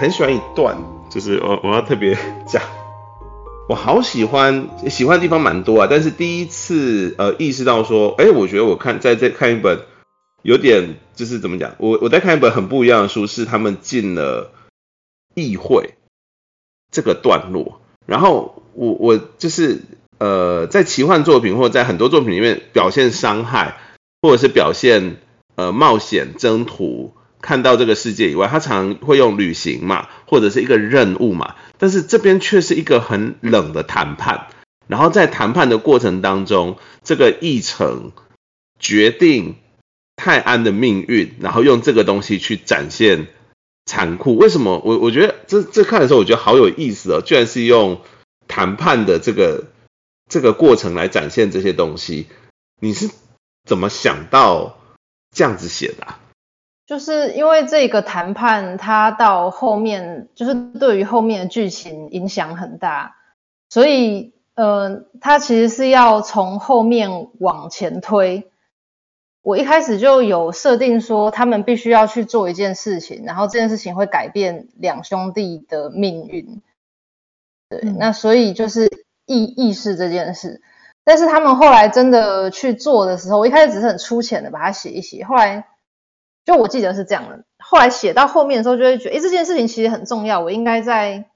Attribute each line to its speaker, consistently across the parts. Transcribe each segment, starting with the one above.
Speaker 1: 很喜欢一段，就是我我要特别讲，我好喜欢，喜欢的地方蛮多啊，但是第一次呃意识到说，哎，我觉得我看在这看一本有点就是怎么讲，我我在看一本很不一样的书，是他们进了议会这个段落，然后我我就是呃在奇幻作品或在很多作品里面表现伤害，或者是表现呃冒险征途。看到这个世界以外，他常会用旅行嘛，或者是一个任务嘛，但是这边却是一个很冷的谈判。然后在谈判的过程当中，这个议程决定泰安的命运，然后用这个东西去展现残酷。为什么？我我觉得这这看的时候，我觉得好有意思哦，居然是用谈判的这个这个过程来展现这些东西。你是怎么想到这样子写的？
Speaker 2: 就是因为这个谈判，它到后面就是对于后面的剧情影响很大，所以呃，它其实是要从后面往前推。我一开始就有设定说，他们必须要去做一件事情，然后这件事情会改变两兄弟的命运。对，嗯、那所以就是意意识这件事，但是他们后来真的去做的时候，我一开始只是很粗浅的把它写一写，后来。就我记得是这样的，后来写到后面的时候，就会觉得，诶，这件事情其实很重要，我应该在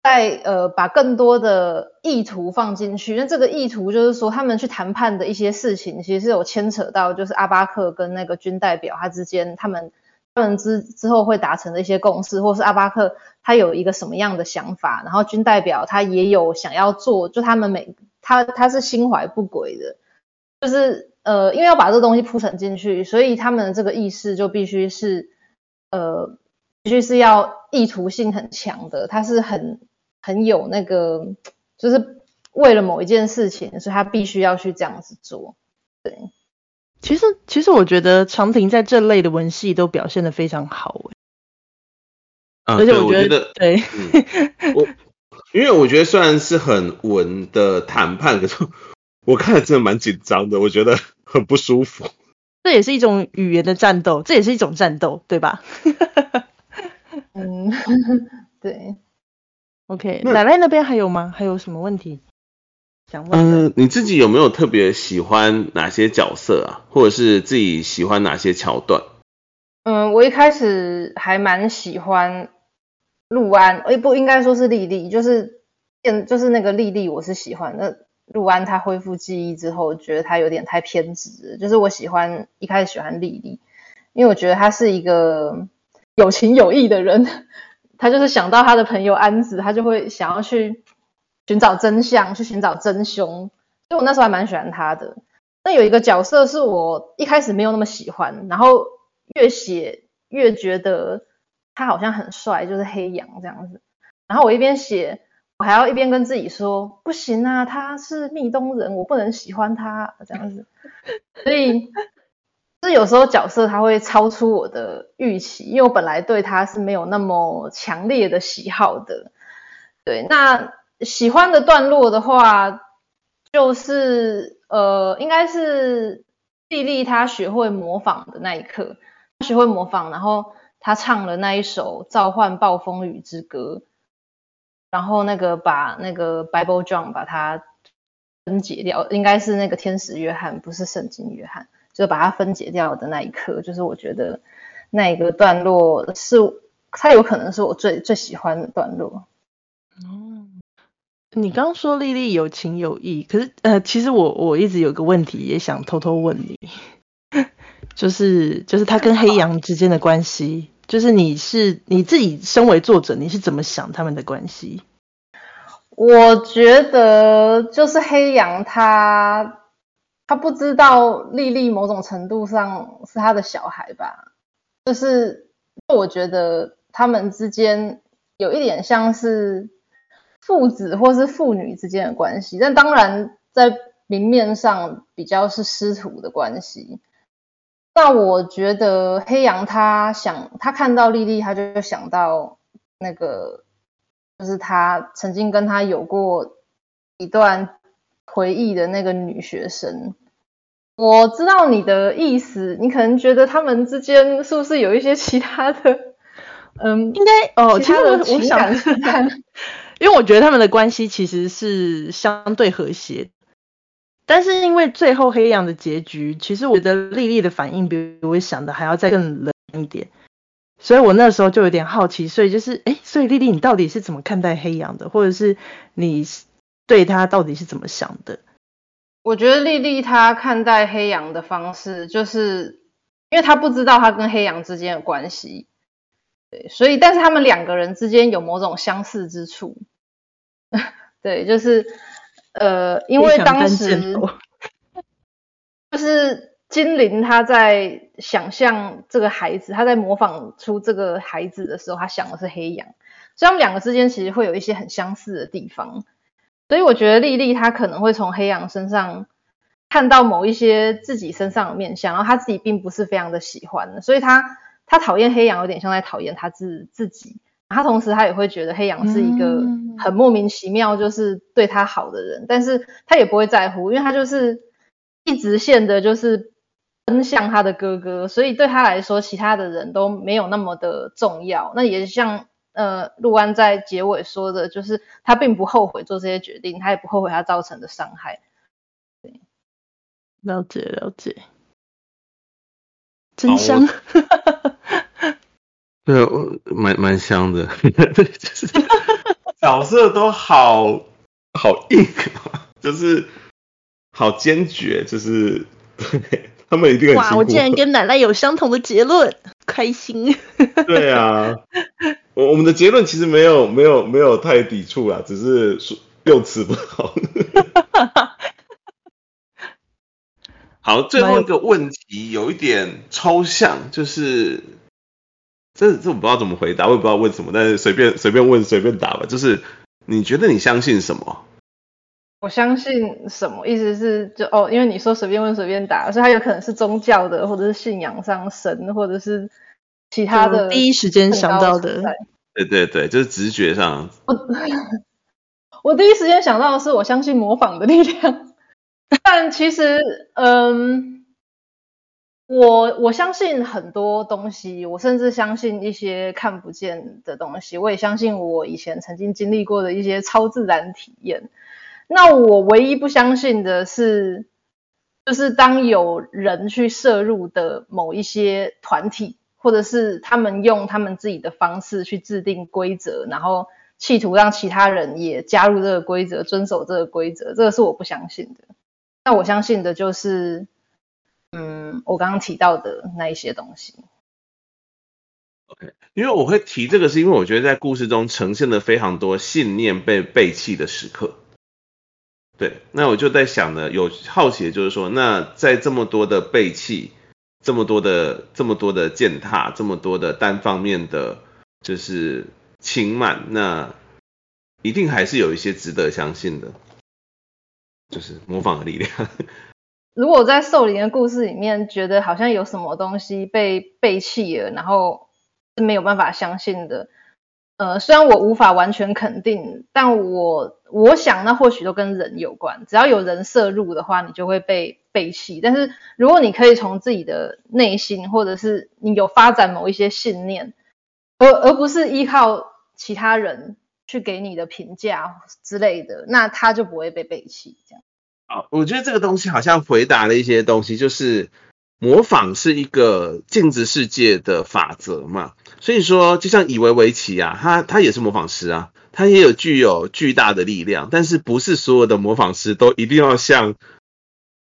Speaker 2: 在呃把更多的意图放进去。那这个意图就是说，他们去谈判的一些事情，其实是有牵扯到，就是阿巴克跟那个军代表他之间，他们他们之之后会达成的一些共识，或是阿巴克他有一个什么样的想法，然后军代表他也有想要做，就他们每他他是心怀不轨的，就是。呃，因为要把这个东西铺陈进去，所以他们的这个意识就必须是，呃，必须是要意图性很强的，他是很很有那个，就是为了某一件事情，所以他必须要去这样子做。对，
Speaker 3: 其实其实我觉得长亭在这类的文戏都表现的非常好，
Speaker 1: 啊，而且我觉得
Speaker 3: 对，
Speaker 1: 嗯、我因为我觉得虽然是很文的谈判，可是。我看了真的蛮紧张的，我觉得很不舒服。
Speaker 3: 这也是一种语言的战斗，这也是一种战斗，对吧？
Speaker 2: 嗯，对。
Speaker 3: OK，奶奶那边还有吗？还有什么问题想问？
Speaker 1: 嗯、呃，你自己有没有特别喜欢哪些角色啊？或者是自己喜欢哪些桥段？
Speaker 2: 嗯，我一开始还蛮喜欢陆安，诶，不应该说是丽丽，就是嗯，就是那个丽丽，我是喜欢的。陆安他恢复记忆之后，觉得他有点太偏执。就是我喜欢一开始喜欢丽丽，因为我觉得他是一个有情有义的人。他就是想到他的朋友安子，他就会想要去寻找真相，去寻找真凶。所以我那时候还蛮喜欢他的。那有一个角色是我一开始没有那么喜欢，然后越写越觉得他好像很帅，就是黑羊这样子。然后我一边写。我还要一边跟自己说，不行啊，他是密东人，我不能喜欢他这样子。所以，就有时候角色他会超出我的预期，因为我本来对他是没有那么强烈的喜好的。对，那喜欢的段落的话，就是呃，应该是莉莉她学会模仿的那一刻，她学会模仿，然后她唱了那一首《召唤暴风雨之歌》。然后那个把那个 Bible John 把它分解掉，应该是那个天使约翰，不是圣经约翰，就把它分解掉的那一刻，就是我觉得那一个段落是它有可能是我最最喜欢的段落。
Speaker 3: 哦，你刚刚说丽丽有情有义，可是呃，其实我我一直有个问题也想偷偷问你，就是就是他跟黑羊之间的关系，就是你是你自己身为作者，你是怎么想他们的关系？
Speaker 2: 我觉得就是黑羊他他不知道莉莉某种程度上是他的小孩吧，就是我觉得他们之间有一点像是父子或是父女之间的关系，但当然在明面上比较是师徒的关系。那我觉得黑羊他想他看到莉莉，他就想到那个。就是他曾经跟他有过一段回忆的那个女学生，我知道你的意思，你可能觉得他们之间是不是有一些其他的，嗯，应该哦，其他的我想
Speaker 3: 因为我觉得他们的关系其实是相对和谐，但是因为最后黑羊的结局，其实我觉得莉莉的反应比我想的还要再更冷一点。所以我那时候就有点好奇，所以就是，哎，所以莉莉，你到底是怎么看待黑羊的，或者是你对他到底是怎么想的？
Speaker 2: 我觉得莉莉她看待黑羊的方式，就是因为她不知道她跟黑羊之间的关系，对，所以但是他们两个人之间有某种相似之处，对，就是呃，因为当时 就是。精灵他在想象这个孩子，他在模仿出这个孩子的时候，他想的是黑羊，所以他们两个之间其实会有一些很相似的地方。所以我觉得莉莉她可能会从黑羊身上看到某一些自己身上的面相，然后她自己并不是非常的喜欢，所以她她讨厌黑羊有点像在讨厌她自自己。他同时他也会觉得黑羊是一个很莫名其妙就是对他好的人，但是他也不会在乎，因为他就是一直线的，就是。奔向他的哥哥，所以对他来说，其他的人都没有那么的重要。那也像呃，陆安在结尾说的，就是他并不后悔做这些决定，他也不后悔他造成的伤害。对，
Speaker 3: 了解了解，真香。
Speaker 1: 对，蛮蛮香的，就是 角色都好好硬，就是好坚决，就是对。他们一定很
Speaker 3: 哇！我竟然跟奶奶有相同的结论，开心。
Speaker 1: 对啊，我我们的结论其实没有没有没有太抵触啊，只是说用词不好。好，最后一个问题有一点抽象，就是这这我不知道怎么回答，我也不知道问什么，但是随便随便问随便答吧。就是你觉得你相信什么？
Speaker 2: 我相信什么？意思是就哦，因为你说随便问随便答，所以它有可能是宗教的，或者是信仰上神，或者是其他的。
Speaker 3: 第一时间想到的。
Speaker 1: 对对对，就是直觉上。
Speaker 2: 我 我第一时间想到的是，我相信模仿的力量。但其实，嗯，我我相信很多东西，我甚至相信一些看不见的东西。我也相信我以前曾经经历过的一些超自然体验。那我唯一不相信的是，就是当有人去摄入的某一些团体，或者是他们用他们自己的方式去制定规则，然后企图让其他人也加入这个规则，遵守这个规则，这个是我不相信的。那我相信的就是，嗯，我刚刚提到的那一些东西。
Speaker 1: OK，因为我会提这个，是因为我觉得在故事中呈现了非常多信念被背弃的时刻。对，那我就在想呢，有好奇的就是说，那在这么多的背弃，这么多的这么多的践踏，这么多的单方面的就是轻慢，那一定还是有一些值得相信的，就是模仿的力量。
Speaker 2: 如果在兽灵的故事里面，觉得好像有什么东西被背弃了，然后是没有办法相信的。呃，虽然我无法完全肯定，但我我想那或许都跟人有关。只要有人摄入的话，你就会被背弃。但是如果你可以从自己的内心，或者是你有发展某一些信念，而而不是依靠其他人去给你的评价之类的，那他就不会被背弃。这样。
Speaker 1: 好，我觉得这个东西好像回答了一些东西，就是模仿是一个镜子世界的法则嘛。所以说，就像以为维奇啊，他他也是模仿师啊，他也有具有巨大的力量，但是不是所有的模仿师都一定要像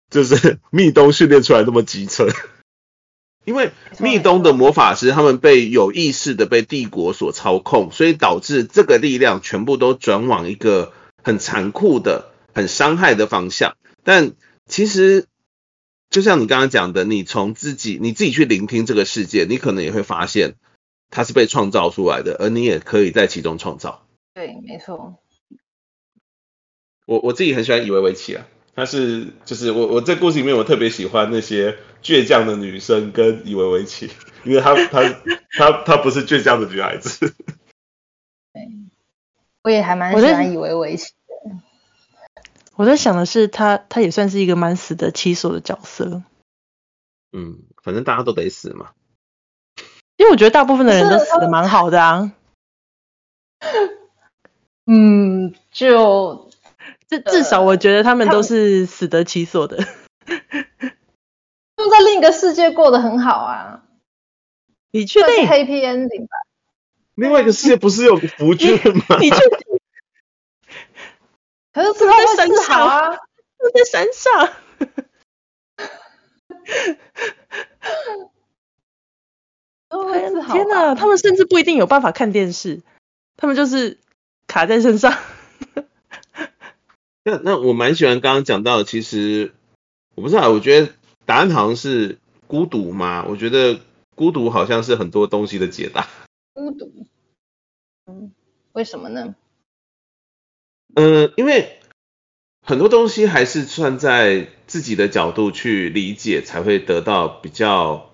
Speaker 1: 就是密东训练出来那么机车。因为密东的魔法师他们被有意识的被帝国所操控，所以导致这个力量全部都转往一个很残酷的、很伤害的方向。但其实，就像你刚刚讲的，你从自己你自己去聆听这个世界，你可能也会发现它是被创造出来的，而你也可以在其中创造。
Speaker 2: 对，没错。
Speaker 1: 我我自己很喜欢以为维奇啊。他是就是我我在故事里面我特别喜欢那些倔强的女生跟以为维奇，因为她她她她不是倔强的女孩子。
Speaker 2: 对，我也还蛮喜欢以为维奇的。
Speaker 3: 我在想的是他他也算是一个蛮死得其所的角色。
Speaker 1: 嗯，反正大家都得死嘛。
Speaker 3: 因为我觉得大部分的人都死的蛮好的啊。
Speaker 2: 嗯，就。
Speaker 3: 至至少我觉得他们都是死得其所的，
Speaker 2: 就在另一个世界过得很好啊。
Speaker 3: 你确定
Speaker 2: ？Happy ending 吧。
Speaker 1: 另外一个世界不是有个福君吗？
Speaker 3: 你确定？
Speaker 2: 可是他在山上啊，
Speaker 3: 他在山上。天哪，他们甚至不一定有办法看电视，他们就是卡在身上。
Speaker 1: 那那我蛮喜欢刚刚讲到，其实我不知道，我觉得答案好像是孤独嘛。我觉得孤独好像是很多东西的解答。
Speaker 2: 孤独，嗯，为什么呢？
Speaker 1: 嗯，因为很多东西还是算在自己的角度去理解，才会得到比较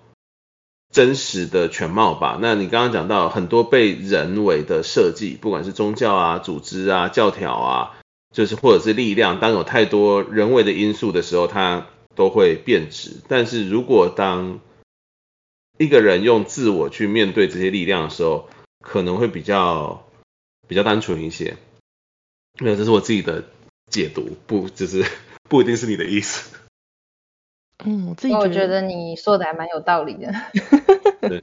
Speaker 1: 真实的全貌吧。那你刚刚讲到很多被人为的设计，不管是宗教啊、组织啊、教条啊。就是或者是力量，当有太多人为的因素的时候，它都会变质。但是如果当一个人用自我去面对这些力量的时候，可能会比较比较单纯一些。没有，这是我自己的解读，不，就是不一定是你的意思。
Speaker 3: 嗯，我自己觉得，
Speaker 2: 我觉得你说的还蛮有道理的。
Speaker 1: 对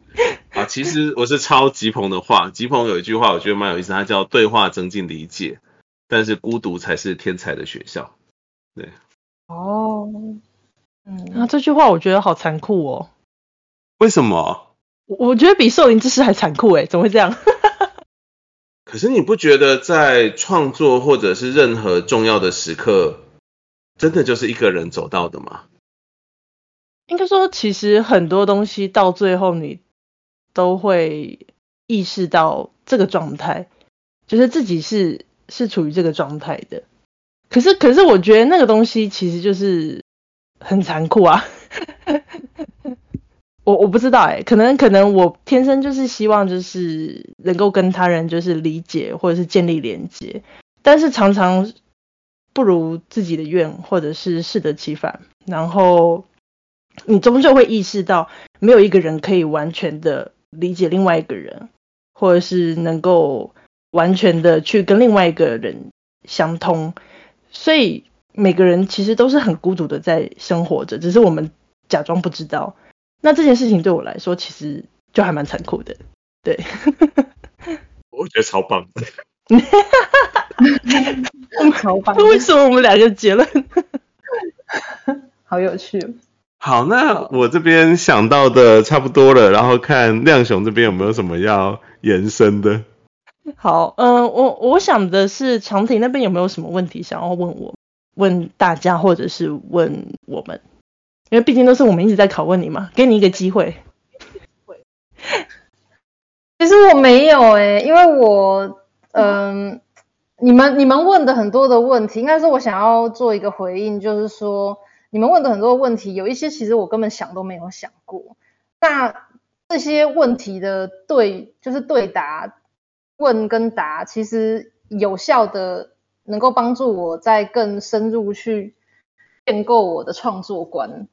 Speaker 1: 啊，其实我是抄吉鹏的话，吉鹏有一句话，我觉得蛮有意思，它叫“对话增进理解”。但是孤独才是天才的学校，对。
Speaker 2: 哦，嗯，
Speaker 3: 那这句话我觉得好残酷哦。
Speaker 1: 为什么？
Speaker 3: 我觉得比兽灵之师还残酷哎，怎么会这样？
Speaker 1: 可是你不觉得在创作或者是任何重要的时刻，真的就是一个人走到的吗？
Speaker 3: 应该说，其实很多东西到最后你都会意识到这个状态，就是自己是。是处于这个状态的，可是可是我觉得那个东西其实就是很残酷啊。我我不知道哎、可能可能我天生就是希望就是能够跟他人就是理解或者是建立连接，但是常常不如自己的愿，或者是适得其反，然后你终究会意识到没有一个人可以完全的理解另外一个人，或者是能够。完全的去跟另外一个人相通，所以每个人其实都是很孤独的在生活着，只是我们假装不知道。那这件事情对我来说，其实就还蛮残酷的。对，
Speaker 1: 我觉得超棒的。
Speaker 2: 超棒。
Speaker 3: 为什么我们两个结论？
Speaker 2: 好有趣。
Speaker 1: 好，那我这边想到的差不多了，然后看亮雄这边有没有什么要延伸的。
Speaker 3: 好，嗯、呃，我我想的是长婷那边有没有什么问题想要问我，问大家或者是问我们，因为毕竟都是我们一直在拷问你嘛，给你一个机会。
Speaker 2: 其实我没有诶、因为我，嗯、你们你们问的很多的问题，应该是我想要做一个回应，就是说你们问的很多问题，有一些其实我根本想都没有想过，那这些问题的对就是对答。问跟答其实有效的能够帮助我在更深入去建构我的创作观，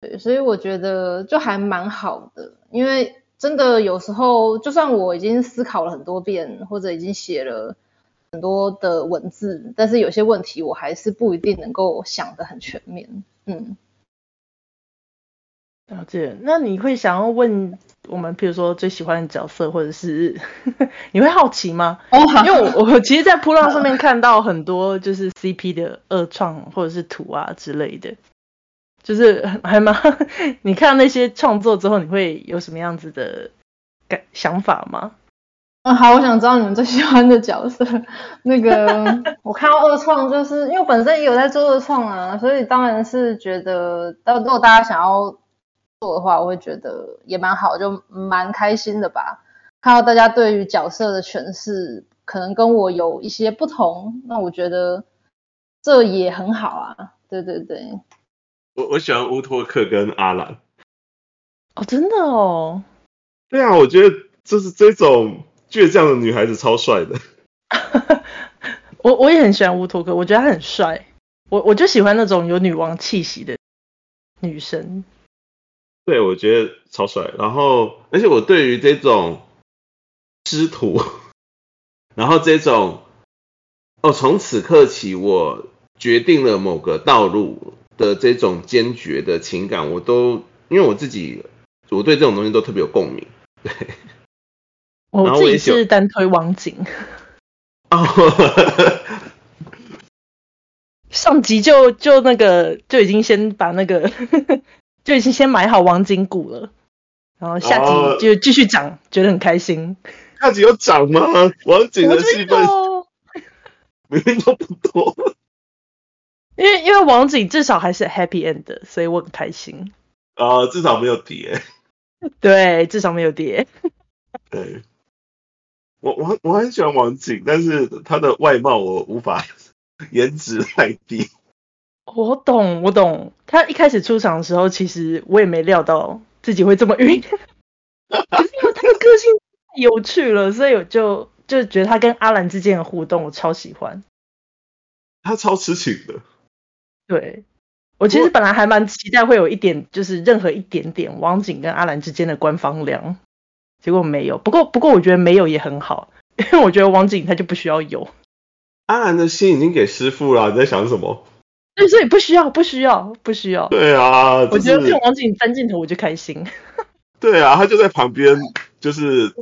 Speaker 2: 对，所以我觉得就还蛮好的，因为真的有时候就算我已经思考了很多遍，或者已经写了很多的文字，但是有些问题我还是不一定能够想得很全面，嗯。
Speaker 3: 了解，那你会想要问我们，比如说最喜欢的角色，或者是 你会好奇吗？哦，好，因为我我其实，在铺浪上面看到很多就是 CP 的二创或者是图啊之类的，就是还蛮，你看那些创作之后，你会有什么样子的感想法吗？
Speaker 2: 嗯，好，我想知道你们最喜欢的角色。那个，我看到二创，就是因为本身也有在做二创啊，所以当然是觉得，到如果大家想要做的话，我会觉得也蛮好，就蛮开心的吧。看到大家对于角色的诠释，可能跟我有一些不同，那我觉得这也很好啊。对对对，
Speaker 1: 我我喜欢乌托克跟阿兰。
Speaker 3: 哦，真的哦。
Speaker 1: 对啊，我觉得就是这种。倔强的女孩子超帅的，
Speaker 3: 我我也很喜欢乌托克，我觉得他很帅，我我就喜欢那种有女王气息的女生。
Speaker 1: 对，我觉得超帅。然后，而且我对于这种师徒，然后这种哦，从此刻起我决定了某个道路的这种坚决的情感，我都因为我自己，我对这种东西都特别有共鸣。对。
Speaker 3: 我自己是单推王景，
Speaker 1: 哦，
Speaker 3: 上集就就那个就已经先把那个 就已经先买好王景股了，然后下集就继续涨，觉得很开心。
Speaker 1: 下集有涨吗？王景的戏份明明都不多，
Speaker 3: 因为因为王景至少还是 happy end 的，所以我很开心。
Speaker 1: 啊、呃，至少没有跌。
Speaker 3: 对，至少没有跌。
Speaker 1: 对。我我我很喜欢王景，但是他的外貌我无法，颜值太低。
Speaker 3: 我懂，我懂。他一开始出场的时候，其实我也没料到自己会这么晕，可是因为他的个性太有趣了，所以我就就觉得他跟阿兰之间的互动我超喜欢。
Speaker 1: 他超痴情的。
Speaker 3: 对，我其实本来还蛮期待会有一点，就是任何一点点王景跟阿兰之间的官方粮。结果没有，不过不过我觉得没有也很好，因为我觉得王景他就不需要有。
Speaker 1: 阿兰的心已经给师傅了，你在想什么？
Speaker 3: 对，所以不需要，不需要，不需要。
Speaker 1: 对啊，
Speaker 3: 我觉得用王景单镜头我就开心。
Speaker 1: 对啊，他就在旁边，就是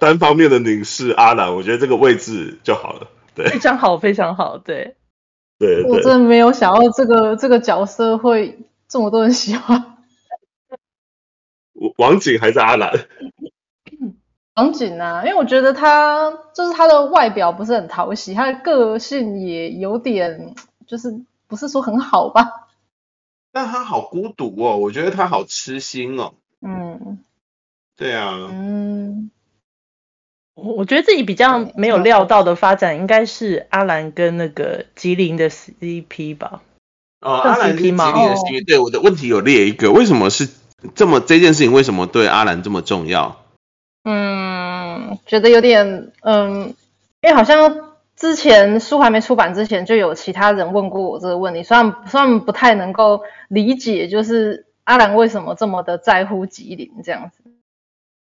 Speaker 1: 单方面的凝视阿兰，我觉得这个位置就好了。对，
Speaker 3: 非常好，非常好，
Speaker 1: 对。对，
Speaker 2: 我真的没有想到这个这个角色会这么多人喜欢。
Speaker 1: 王景还是阿兰？
Speaker 2: 王景啊，因为我觉得他就是他的外表不是很讨喜，他的个性也有点就是不是说很好吧。
Speaker 1: 但他好孤独哦，我觉得他好痴心哦。
Speaker 2: 嗯，
Speaker 1: 对啊。
Speaker 2: 嗯，
Speaker 3: 我我觉得自己比较没有料到的发展应该是阿兰跟那个吉林的 CP 吧。
Speaker 1: 哦，阿兰跟吉林的 CP，对，我的问题有列一个，为什么是这么这件事情？为什么对阿兰这么重要？
Speaker 2: 嗯，觉得有点嗯，因为好像之前书还没出版之前，就有其他人问过我这个问题，虽然虽然不太能够理解，就是阿兰为什么这么的在乎吉林这样子。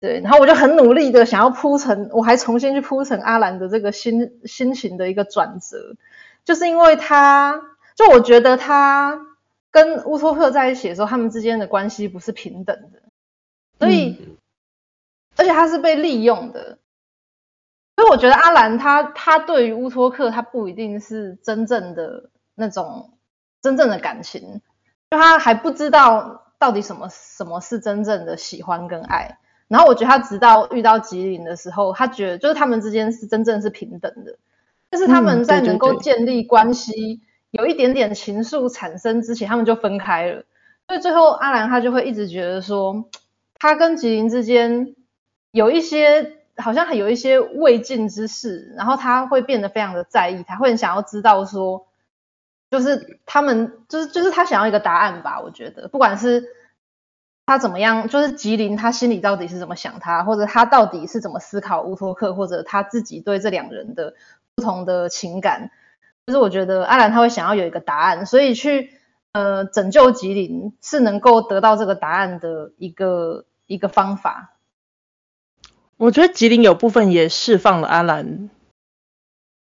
Speaker 2: 对，然后我就很努力的想要铺成，我还重新去铺成阿兰的这个心心情的一个转折，就是因为他，就我觉得他跟乌托克在一起的时候，他们之间的关系不是平等的，所以。嗯而且他是被利用的，所以我觉得阿兰他他对于乌托克他不一定是真正的那种真正的感情，就他还不知道到底什么什么是真正的喜欢跟爱。然后我觉得他直到遇到吉林的时候，他觉得就是他们之间是真正是平等的，但是他们在能够建立关系，有一点点情愫产生之前，他们就分开了。所以最后阿兰他就会一直觉得说，他跟吉林之间。有一些好像还有一些未尽之事，然后他会变得非常的在意，他会很想要知道说，就是他们就是就是他想要一个答案吧。我觉得不管是他怎么样，就是吉林他心里到底是怎么想他，或者他到底是怎么思考乌托克，或者他自己对这两人的不同的情感，就是我觉得阿兰他会想要有一个答案，所以去呃拯救吉林是能够得到这个答案的一个一个方法。
Speaker 3: 我觉得吉林有部分也释放了阿兰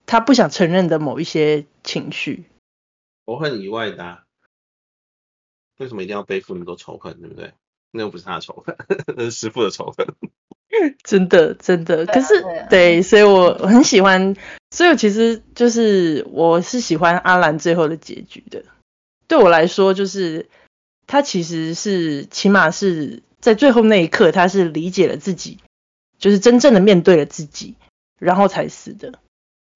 Speaker 3: 他不想承认的某一些情绪。
Speaker 1: 我很意外的、啊，为什么一定要背负那么多仇恨，对不对？那又不是他的仇恨，那 是师父的仇恨。
Speaker 3: 真的，真的。可是，对，啊对，所以我很喜欢，所以我其实就是我是喜欢阿兰最后的结局的。对我来说，就是他其实是起码是在最后那一刻，他是理解了自己，就是真正的面对了自己，然后才死的。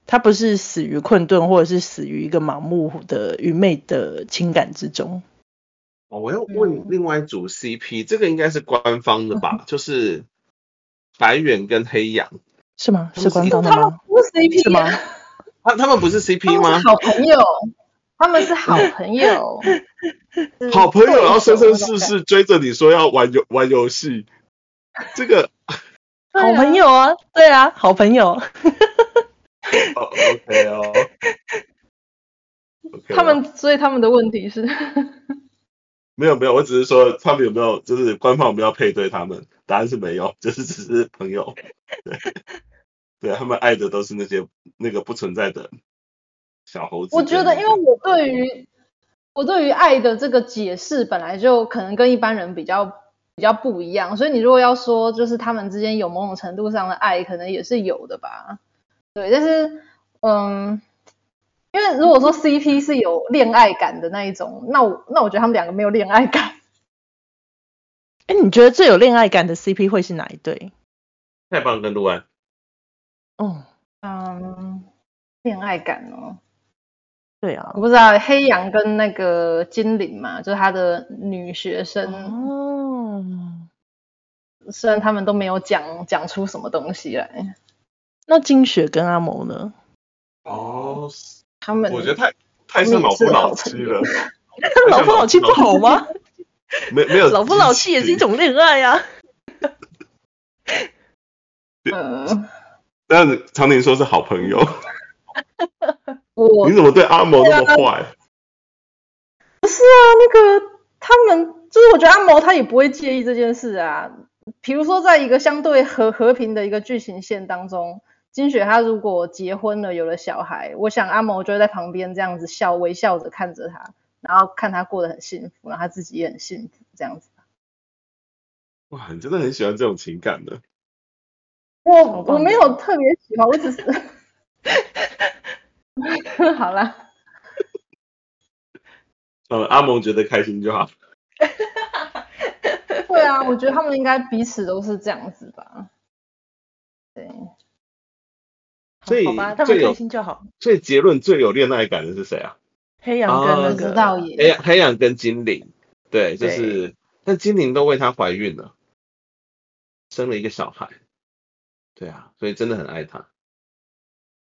Speaker 3: 他不是死于困顿，或者是死于一个盲目的愚昧的情感之中。
Speaker 1: 哦，我要问另外一组 CP，、嗯、这个应该是官方的吧？嗯、就是白远跟黑羊，
Speaker 3: 是吗？是官方的吗？
Speaker 2: 他们不是 CP
Speaker 3: 是吗？
Speaker 1: 他他们不是 CP 吗？
Speaker 2: 好朋友，他们是好朋友，
Speaker 1: 好朋友，然后生生世世追着你说要玩游玩游戏，这个
Speaker 3: 好朋友啊，对啊，好朋友。
Speaker 1: 哦、oh,，OK 哦。
Speaker 2: Okay 他们，所以他们的问题是，
Speaker 1: 没有没有，我只是说他们有没有，就是官方有没有配对他们？答案是没有，就是只是朋友。对，对他们爱的都是那些那个不存在的小猴子。
Speaker 2: 我觉得，因为我对于我对于爱的这个解释本来就可能跟一般人比较比较不一样，所以你如果要说就是他们之间有某种程度上的爱，可能也是有的吧。对，但是嗯。因为如果说 CP 是有恋爱感的那一种，那我那我觉得他们两个没有恋爱感。
Speaker 3: 哎，你觉得最有恋爱感的 CP 会是哪一对？
Speaker 1: 太棒跟陆安。
Speaker 3: 哦，
Speaker 2: 嗯，恋爱感哦。
Speaker 3: 对啊，
Speaker 2: 我不知道黑羊跟那个金玲嘛，就是他的女学生。
Speaker 3: 哦。
Speaker 2: 虽然他们都没有讲讲出什么东西来。
Speaker 3: 那金雪跟阿谋呢？
Speaker 1: 哦。
Speaker 2: 他们
Speaker 1: 我觉得太太像老夫老妻了。
Speaker 3: 老夫老妻不好吗？
Speaker 1: 没没有，
Speaker 3: 老夫老妻也是一种恋爱呀、啊。
Speaker 2: 嗯，
Speaker 1: 但常宁说是好朋友。你怎么对阿毛那么坏？
Speaker 2: 不是啊，那个他们就是我觉得阿毛他也不会介意这件事啊。比如说，在一个相对和和平的一个剧情线当中。金雪她如果结婚了，有了小孩，我想阿蒙就会在旁边这样子笑，微笑着看着他，然后看他过得很幸福，然后他自己也很幸福，这样子。
Speaker 1: 哇，你真的很喜欢这种情感的。
Speaker 2: 我我没有特别喜欢，我只是。好啦。
Speaker 1: 嗯，阿蒙觉得开心就好。
Speaker 2: 对啊，我觉得他们应该彼此都是这样子吧。对。
Speaker 1: 所以，
Speaker 3: 好吧，他们开心就好。
Speaker 1: 所以结论最有恋爱感的是谁啊？
Speaker 3: 黑羊跟那个
Speaker 2: 道爷。
Speaker 1: 黑黑羊跟精灵，对，就是，但精灵都为他怀孕了，生了一个小孩。对啊，所以真的很爱他。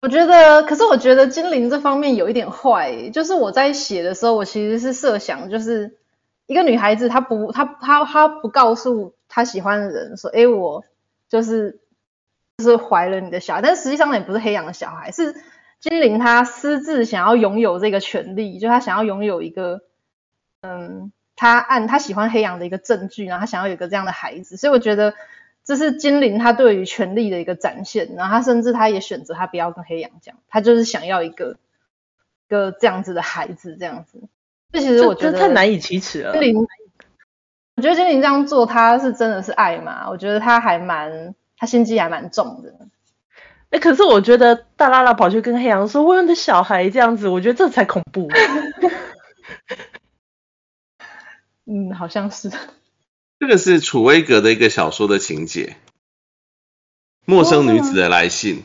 Speaker 2: 我觉得，可是我觉得精灵这方面有一点坏，就是我在写的时候，我其实是设想，就是一个女孩子，她不，她她她不告诉她喜欢的人说，哎，我就是。就是怀了你的小孩，但是实际上也不是黑羊的小孩，是精灵他私自想要拥有这个权利，就他想要拥有一个，嗯，他按他喜欢黑羊的一个证据，然后他想要有一个这样的孩子，所以我觉得这是精灵他对于权力的一个展现，然后他甚至他也选择他不要跟黑羊讲，他就是想要一个一个这样子的孩子，这样子。这其实我觉得
Speaker 3: 太难以启齿了。精灵，
Speaker 2: 我觉得精灵这样做，他是真的是爱嘛？我觉得他还蛮。他心机还蛮重的，
Speaker 3: 哎、欸，可是我觉得大拉拉跑去跟黑羊说：“我有你的小孩这样子，我觉得这才恐怖。”
Speaker 2: 嗯，好像是。
Speaker 1: 这个是楚威格的一个小说的情节，《陌生女子的来信》。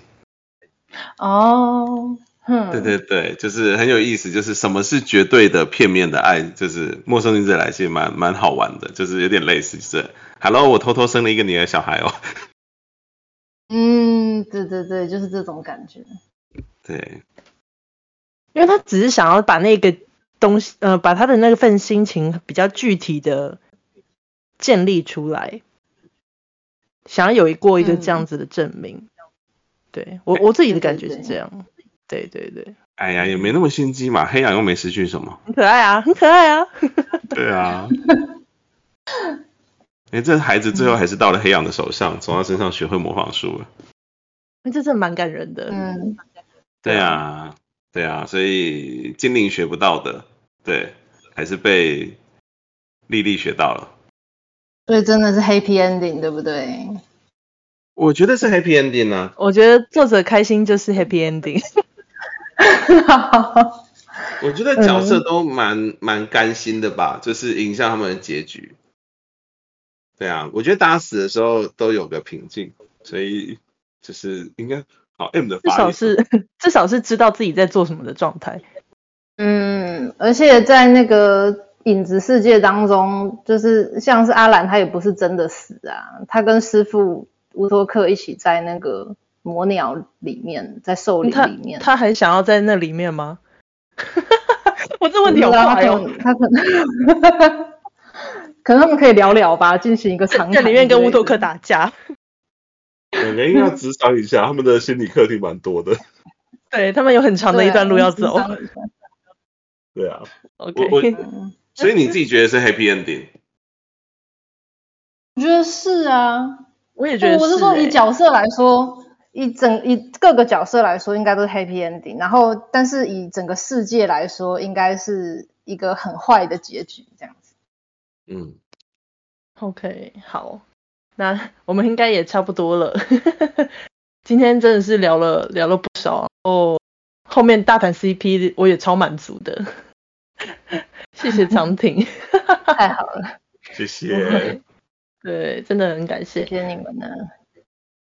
Speaker 2: 哦，嗯，
Speaker 1: 对对对，就是很有意思，就是什么是绝对的片面的爱，就是《陌生女子的来信》蛮蛮好玩的，就是有点类似，就是，Hello，我偷偷生了一个你的小孩哦。
Speaker 2: 嗯，对对对，就是这种感觉。
Speaker 1: 对，
Speaker 3: 因为他只是想要把那个东西，呃，把他的那份心情比较具体的建立出来，想要有一过一个这样子的证明。嗯、对我我自己的感觉是这样。对对对。
Speaker 1: 哎呀，也没那么心机嘛，黑羊又没失去什么。
Speaker 3: 很可爱啊，很可爱啊。
Speaker 1: 对啊。哎，这孩子最后还是到了黑羊的手上，从他身上学会魔法术了。
Speaker 3: 那这真的蛮感人的。
Speaker 2: 嗯，
Speaker 1: 对啊，对啊，所以精灵学不到的，对，还是被莉莉学到了。
Speaker 2: 所以真的是 happy ending，对不对？
Speaker 1: 我觉得是 happy ending 啊。
Speaker 3: 我觉得作者开心就是 happy ending。
Speaker 1: 我觉得角色都蛮蛮甘心的吧，就是影响他们的结局。对啊，我觉得大家死的时候都有个平静，所以就是应该好 M 的发。
Speaker 3: 至少是 至少是知道自己在做什么的状态。
Speaker 2: 嗯，而且在那个影子世界当中，就是像是阿兰，他也不是真的死啊，他跟师傅乌托克一起在那个魔鸟里面，在兽灵里面
Speaker 3: 他。他还想要在那里面吗？我这问题好快哦。
Speaker 2: 他可能。可能他们可以聊聊吧，进行一个长
Speaker 3: 在里面跟乌托克打架。
Speaker 1: 两个应该要咨商一下，他们的心理课题蛮多的。
Speaker 3: 对，他们有很长的一段路要走。
Speaker 1: 对啊。
Speaker 3: OK。
Speaker 1: 我我 所以你自己觉得是 Happy Ending？
Speaker 2: 我觉得是啊，
Speaker 3: 我也觉得是、欸。
Speaker 2: 我是说，以角色来说，以整以各个角色来说，应该都是 Happy Ending。然后，但是以整个世界来说，应该是一个很坏的结局，这样。
Speaker 1: 嗯
Speaker 3: ，OK，好，那 我们应该也差不多了。今天真的是聊了聊了不少，哦，后面大谈 CP 我也超满足的，谢谢长廷，
Speaker 2: 太好了，
Speaker 1: 谢谢，
Speaker 3: 对，真的很感谢，
Speaker 2: 谢谢你们呢。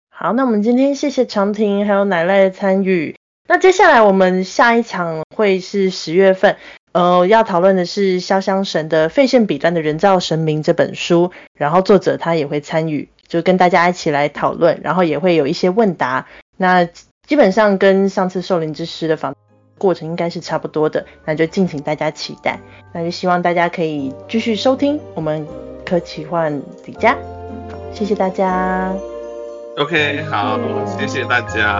Speaker 3: 好，那我们今天谢谢长廷还有奶奶的参与，那接下来我们下一场会是十月份。呃，要讨论的是潇湘神的《费线彼端的人造神明》这本书，然后作者他也会参与，就跟大家一起来讨论，然后也会有一些问答。那基本上跟上次兽灵之师的访过程应该是差不多的，那就敬请大家期待。那就希望大家可以继续收听我们科奇幻底家，好，谢谢大家。
Speaker 1: OK，好，谢谢大家。